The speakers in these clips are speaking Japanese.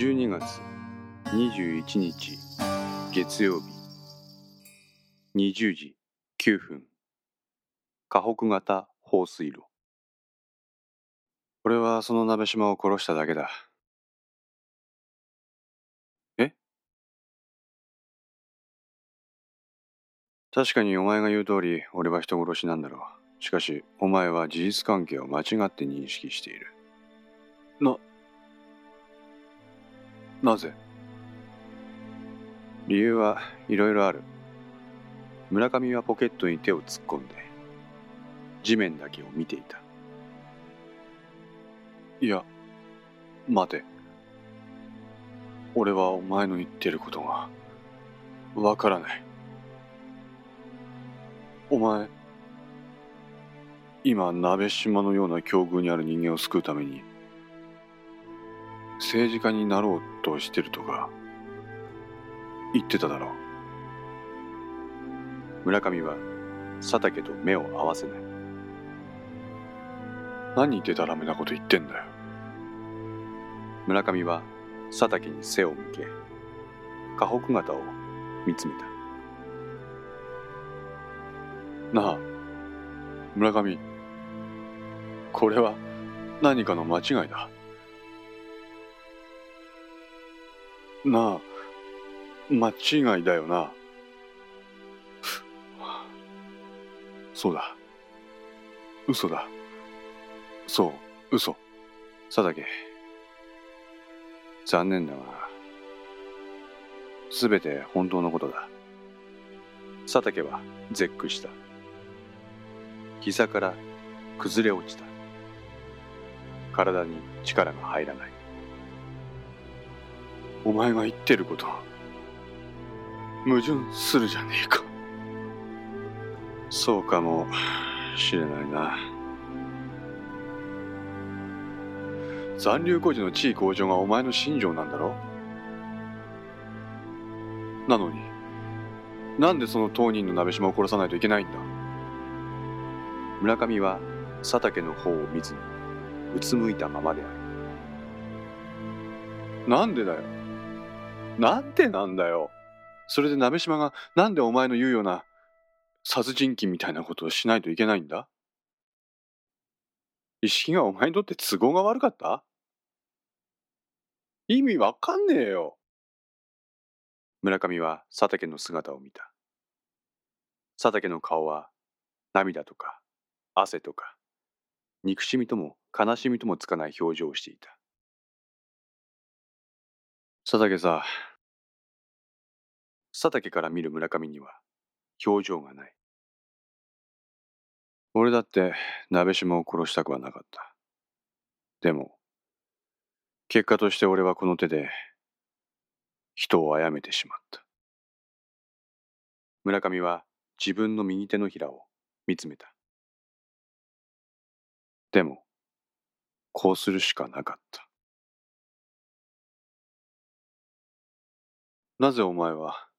12月21日月曜日。20時9分。河北型放水路。俺はその鍋島を殺しただけだ。え？確かにお前が言う通り俺は人殺しなんだろう。しかしお前は事実関係を間違って認識している。ななぜ？理由はいろいろある。村上はポケットに手を突っ込んで地面だけを見ていた。いや待て。俺はお前の言ってることがわからない。お前今鍋島のような境遇にある人間を救うために政治家になろうとしてるとか言ってただろう。村上は佐竹と目を合わせない。何でたらめなこと言ってんだよ。村上は佐竹に背を向け河北型を見つめた。なあ村上これは何かの間違いだ。なあ間違いだよな。そうだ。嘘だ。そう嘘。佐竹。残念だが全て本当のことだ。佐竹は絶句した。膝から崩れ落ちた。体に力が入らない。お前が言ってること矛盾するじゃねえか。そうかもしれないな。残留孤児の地位向上がお前の信条なんだろ？なのになんでその当人の鍋島を殺さないといけないんだ？村上は佐竹の方を見ずにうつむいたままである。なんでだよ？なんでなんだよそれで鍋島がなんでお前の言うような殺人鬼みたいなことをしないといけないんだ？意識がお前にとって都合が悪かった？意味わかんねえよ。村上は佐竹の姿を見た。佐竹の顔は涙とか汗とか憎しみとも悲しみともつかない表情をしていた。佐竹さ、佐竹から見る村上には表情がない。俺だって鍋島を殺したくはなかった。でも、結果として俺はこの手で人を殺めてしまった。村上は自分の右手のひらを見つめた。でも、こうするしかなかった。なぜお前は、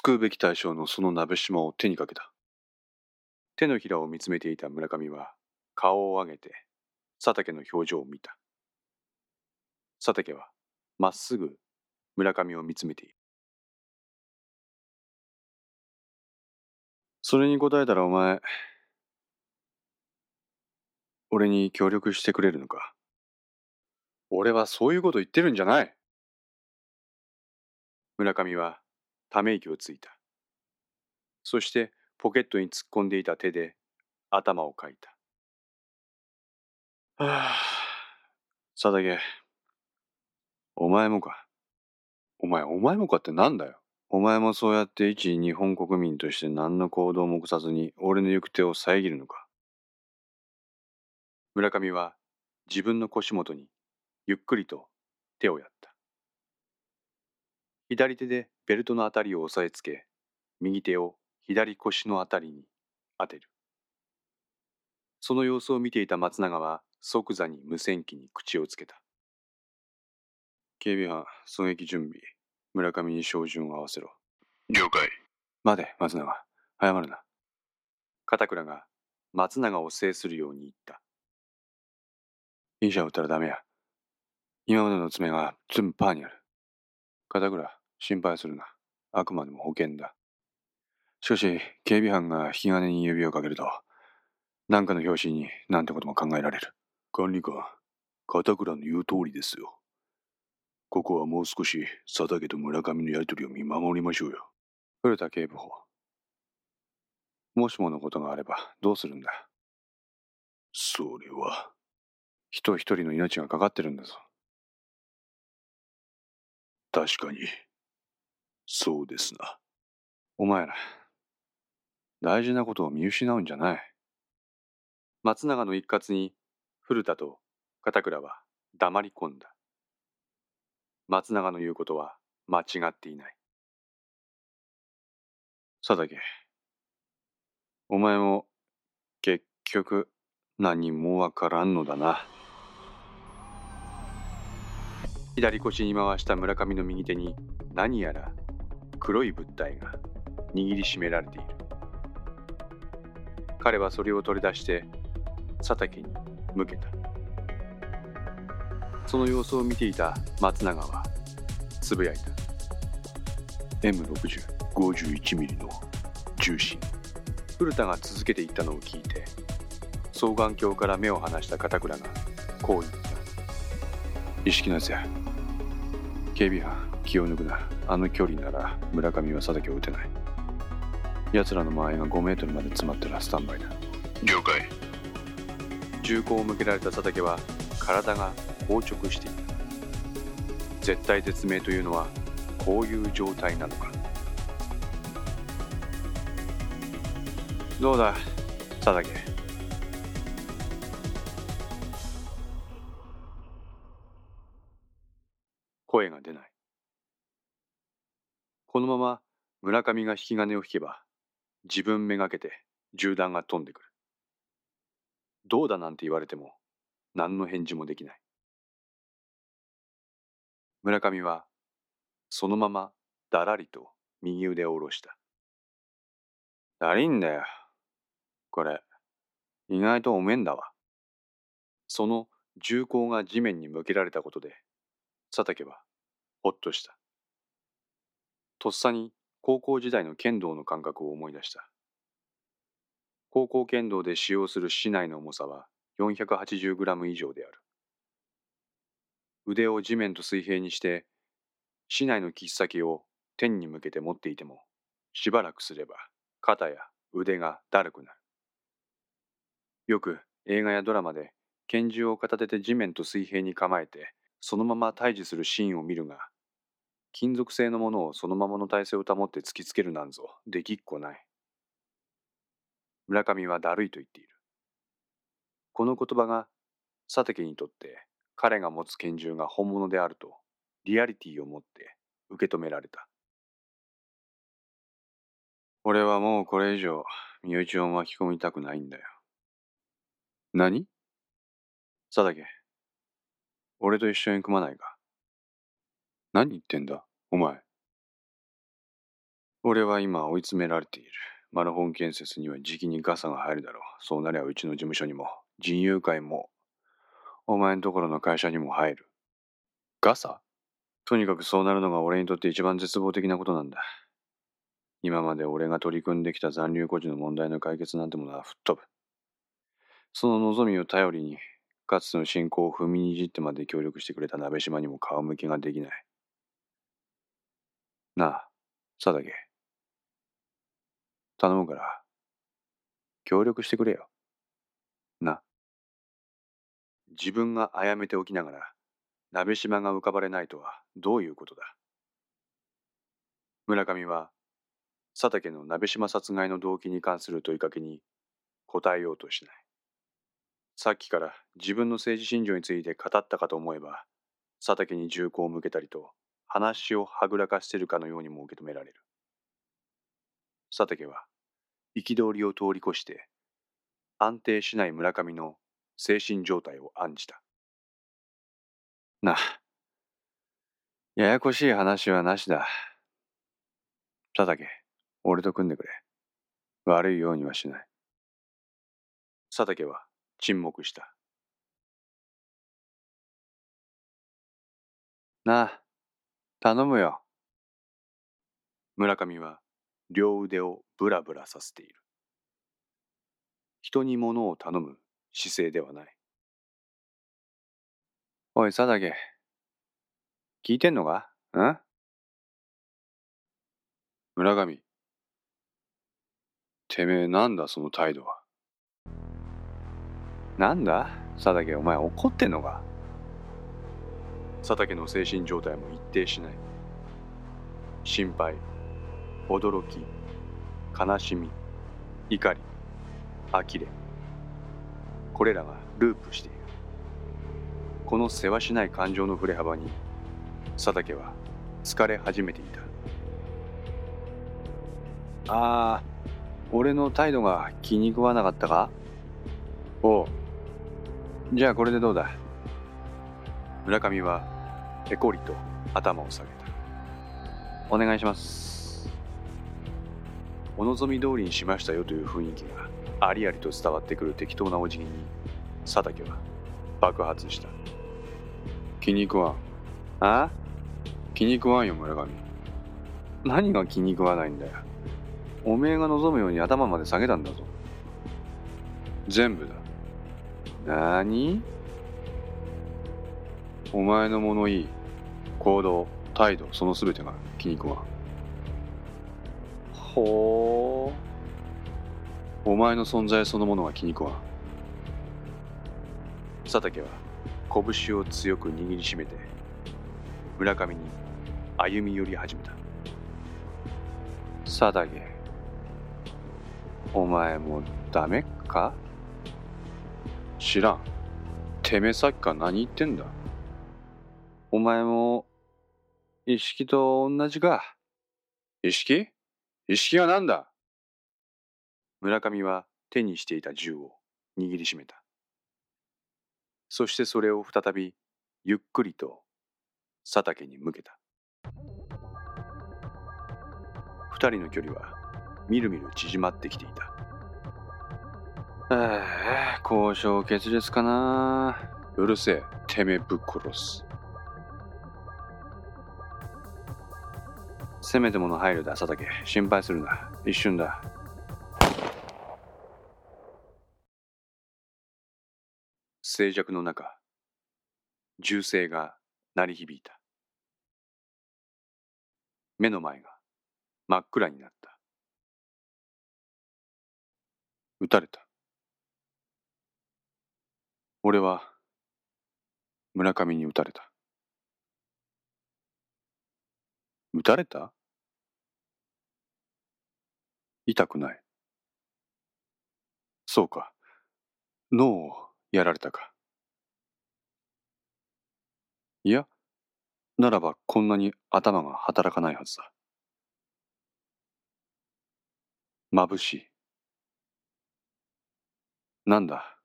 救うべき対象のその鍋島を手にかけた。手のひらを見つめていた村上は顔を上げて佐竹の表情を見た。佐竹はまっすぐ村上を見つめている。それに答えたらお前、俺に協力してくれるのか？俺はそういうこと言ってるんじゃない。村上はため息をついた。そしてポケットに突っ込んでいた手で頭をかいた。はあ、佐竹、お前もか。お前、お前もかってなんだよ。お前もそうやって一日本国民として何の行動も起こさずに俺の行く手を遮るのか。村上は自分の腰元にゆっくりと手をやった。左手でベルトのあたりを押さえつけ、右手を左腰のあたりに当てる。その様子を見ていた松永は即座に無線機に口をつけた。警備班、狙撃準備。村上に照準を合わせろ。了解。待て、松永。謝るな。片倉が松永を制するように言った。医者を撃ったらダメや。今までの爪が全部パーにある。片倉、心配するな。あくまでも保険だ。しかし、警備班が引き金に指をかけると、何かの拍子になんてことも考えられる。管理官、片倉の言う通りですよ。ここはもう少し佐竹と村上のやりとりを見守りましょうよ。古田警部補。もしものことがあればどうするんだ？それは。人一人の命がかかってるんだぞ。確かに。そうですな。お前ら、大事なことを見失うんじゃない。松永の一括に古田と片倉は黙り込んだ。松永の言うことは間違っていない。佐竹、お前も結局何もわからんのだな。左腰に回した村上の右手に何やら黒い物体が握りしめられている。彼はそれを取り出して佐竹に向けた。その様子を見ていた松永はつぶやいた。M60、51ミリの重心。古田が続けていったのを聞いて、双眼鏡から目を離した片倉がこう言った。意識なぜ警備班、気を抜くな。あの距離なら村上は佐竹を撃てない。奴らの間合いが5メートルまで詰まったらスタンバイだ。了解。銃口を向けられた佐竹は体が硬直していた。絶対絶命というのはこういう状態なのか。どうだ、このまま村上が引き金を引けば、自分めがけて銃弾が飛んでくる。どうだなんて言われても、何の返事もできない。村上は、そのままだらりと右腕を下ろした。だりんだよ。これ、意外とおめんだわ。その銃口が地面に向けられたことで、佐竹はほっとした。とっさに高校時代の剣道の感覚を思い出した。高校剣道で使用する竹刀の重さは 480g 以上である。腕を地面と水平にして、竹刀の切っ先を天に向けて持っていても、しばらくすれば肩や腕がだるくなる。よく映画やドラマで拳銃を片手で地面と水平に構えて、そのまま対峙するシーンを見るが、金属製のものをそのままの体勢を保って突きつけるなんぞできっこない。村上はだるいと言っている。この言葉が佐竹にとって彼が持つ拳銃が本物であるとリアリティを持って受け止められた。俺はもうこれ以上身内を巻き込みたくないんだよ。何？佐竹、俺と一緒に組まないか？何言ってんだ、お前。俺は今追い詰められている。マルホン建設には時期にガサが入るだろう。そうなりゃうちの事務所にも、人友会も、お前んところの会社にも入る。ガサ？とにかくそうなるのが俺にとって一番絶望的なことなんだ。今まで俺が取り組んできた残留孤児の問題の解決なんてものは吹っ飛ぶ。その望みを頼りに、かつての信仰を踏みにじってまで協力してくれた鍋島にも顔向けができない。なあ、佐竹。頼むから、協力してくれよ。な。自分が殺めておきながら、鍋島が浮かばれないとはどういうことだ?村上は、佐竹の鍋島殺害の動機に関する問いかけに答えようとしない。さっきから自分の政治信条について語ったかと思えば、佐竹に銃口を向けたりと、話をはぐらかしてるかのようにも受け止められる。佐竹は憤りを通り越して安定しない村上の精神状態を案じた。なあ、ややこしい話はなしだ。佐竹、俺と組んでくれ。悪いようにはしない。佐竹は沈黙した。なあ、頼むよ。村上は両腕をブラブラさせている。人に物を頼む姿勢ではない。おい、佐竹。聞いてんのか？ん？村上。てめえなんだその態度は？なんだ？佐竹お前怒ってんのか？佐竹の精神状態も一定しない。心配、驚き、悲しみ、怒り、呆れ。これらがループしている。このせわしない感情の振れ幅に佐竹は疲れ始めていた。ああ、俺の態度が気に食わなかったか？おう。じゃあこれでどうだ？村上はペコリと頭を下げた。お願いします。お望み通りにしましたよという雰囲気がありありと伝わってくる適当なお辞儀に佐竹は爆発した。気に食わん。あ？気に食わんよ村上。何が気に食わないんだよ。おめえが望むように頭まで下げたんだぞ。全部だ。なにお前の物言い、行動、態度、その全てが気に食わん。ほう。お前の存在そのものが気に食わん。佐竹は拳を強く握りしめて、村上に歩み寄り始めた。佐竹、お前もダメか？知らん。てめえさっきから何言ってんだ？お前も、意識と同じか。意識？意識は何だ？村上は手にしていた銃を握りしめた。そしてそれを再びゆっくりと佐竹に向けた。二人の距離はみるみる縮まってきていた。ああ、交渉決裂かな。うるせえ、てめえぶっ殺す。せめてもの配慮だ、佐竹。心配するな。一瞬だ。静寂の中、銃声が鳴り響いた。目の前が真っ暗になった。撃たれた。俺は村上に撃たれた。撃たれた？痛くない。そうか。脳をやられたか。いや、ならばこんなに頭が働かないはずだ。眩しい。なんだ、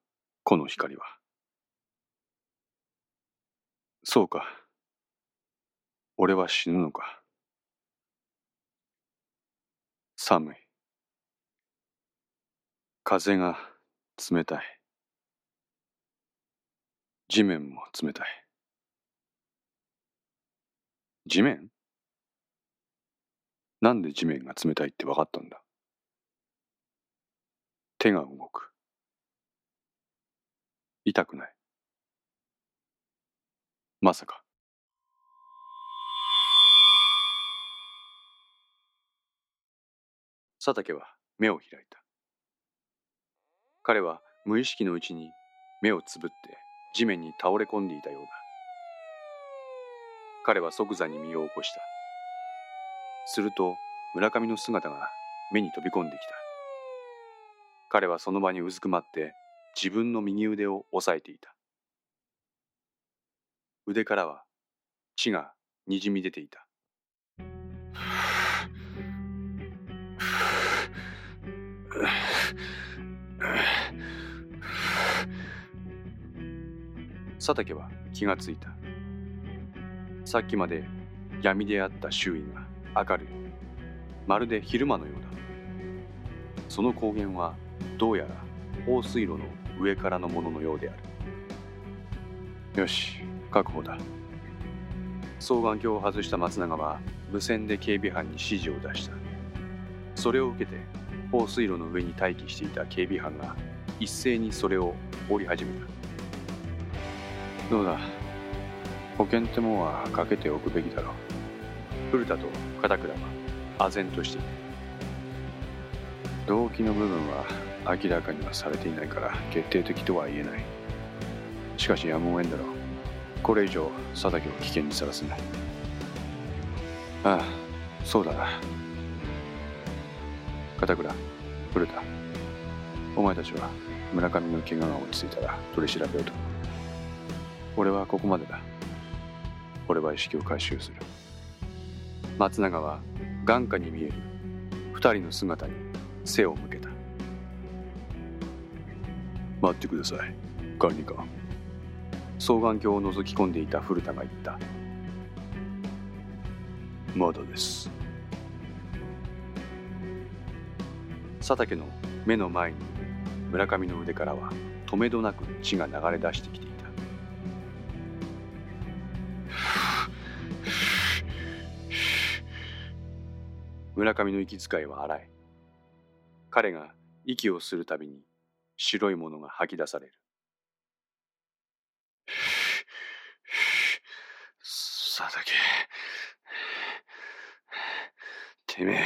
この光は。そうか。俺は死ぬのか。寒い。風が冷たい。地面も冷たい。地面？なんで地面が冷たいって分かったんだ？手が動く。痛くない。まさか。佐竹は目を開いた。彼は無意識のうちに目をつぶって地面に倒れ込んでいたようだ。彼は即座に身を起こした。すると村上の姿が目に飛び込んできた。彼はその場にうずくまって自分の右腕を押さえていた。腕からは血がにじみ出ていた。佐竹は気がついた。さっきまで闇であった周囲が明るい。まるで昼間のようだ。その光源はどうやら放水路の上からのもののようである。よし、確保だ。双眼鏡を外した松永は無線で警備班に指示を出したそれを受けて放水路の上に待機していた警備班が一斉にそれを降り始めたどうだ？保険ってもんはかけておくべきだろ。う古田と片倉は唖然としている。動機の部分は明らかにはされていないから決定的とは言えない。しかしやむを得んだろう。これ以上佐竹を危険にさらすなああそうだな。片倉古田お前たちは村上の怪我が落ち着いたら取り調べをと俺はここまでだ。俺は意識を回収する。松永は眼下に見える。二人の姿に背を向けた。待ってください。管理官。双眼鏡を覗き込んでいた古田が言った。まだです。佐竹の目の前に村上の腕からはとめどなく血が流れ出してきた。村上の息遣いは荒い。彼が息をするたびに白いものが吐き出される。佐竹てめえ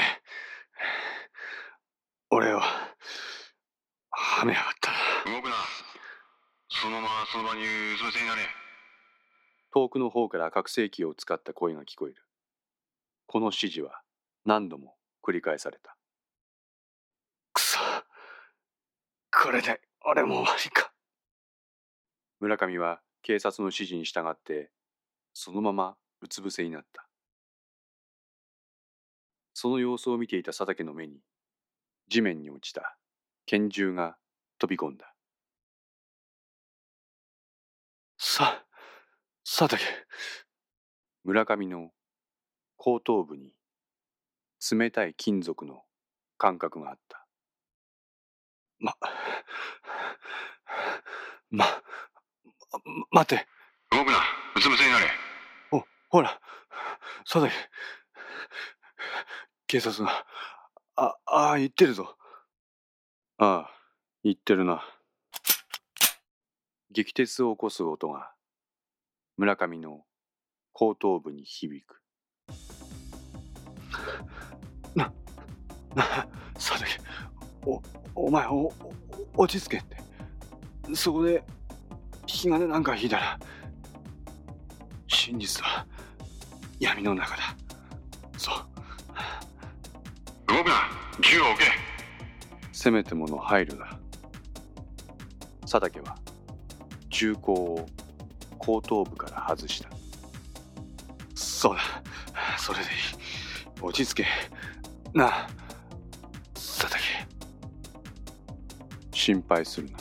俺をはめやがったな。動くな。そのままその場にうつ伏せになれ。遠くの方から拡声器を使った声が聞こえる。この指示は何度も繰り返された。くそ。これで俺も終わりか。村上は警察の指示に従ってそのままうつ伏せになった。その様子を見ていた佐竹の目に地面に落ちた拳銃が飛び込んだ。さ佐竹。村上の後頭部に冷たい金属の感覚があった。まま待って。動くな。うつ伏せになれ。おほら。佐竹警察が。あああ言ってるぞ。ああ言ってるな。激鉄を起こす音が。村上の後頭部に響くおお前おお落ち着けって。そこで引き金なんか引いたら真実は闇の中だ。そう。動くな。銃を置け。せめてもの配慮だ。佐竹は銃口を後頭部から外した。そうだ。それでいい。落ち着け。なあ心配するな。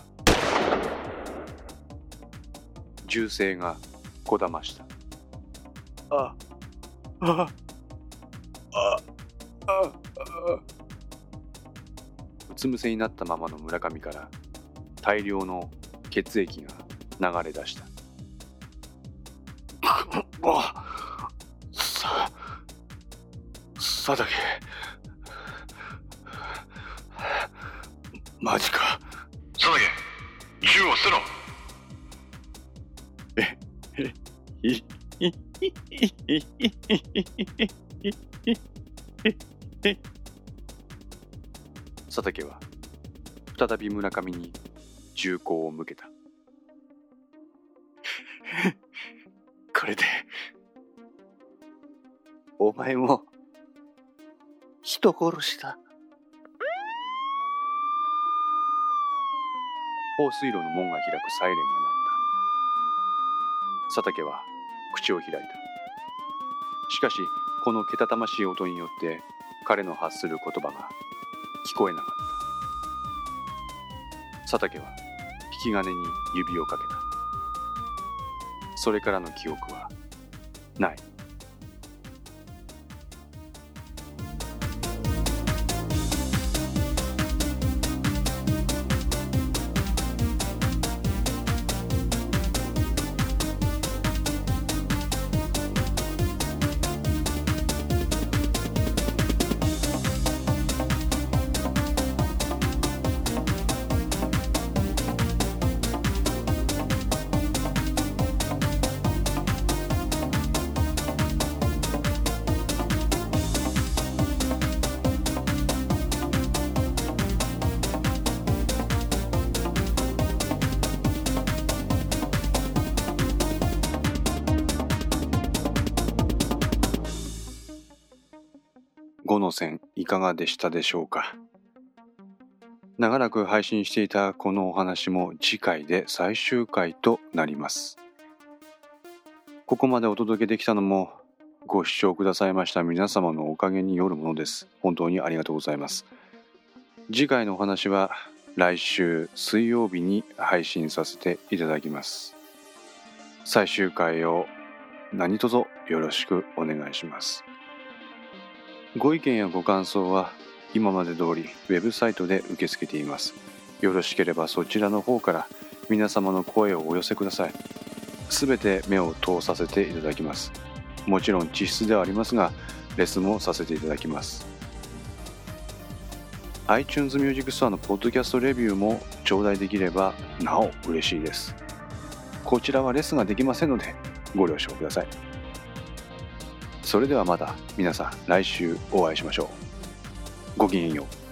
銃声がこだました。ああああうつ伏せになったままの村上から大量の血液が流れ出した。あさ佐竹マジか村上に銃口を向けた。これでお前も人殺しだ。放水路の門が開くサイレンが鳴った。佐竹は口を開いた。しかしこのけたたましい音によって彼の発する言葉が聞こえなかった。佐竹は引き金に指をかけた。それからの記憶はない。いかがでしたでしょうか？長らく配信していたこのお話も次回で最終回となります。ここまでお届けできたのもご視聴くださいました皆様のおかげによるものです。本当にありがとうございます。次回のお話は来週水曜日に配信させていただきます。最終回を何卒よろしくお願いします。ご意見やご感想は今まで通りウェブサイトで受け付けています。よろしければそちらの方から皆様の声をお寄せください。すべて目を通させていただきます。もちろん地質ではありますがレスもさせていただきます。iTunes Music Store のポッドキャストレビューも頂戴できればなお嬉しいです。こちらはレスができませんのでご了承ください。それではまた皆さん来週お会いしましょう。ごきげんよう。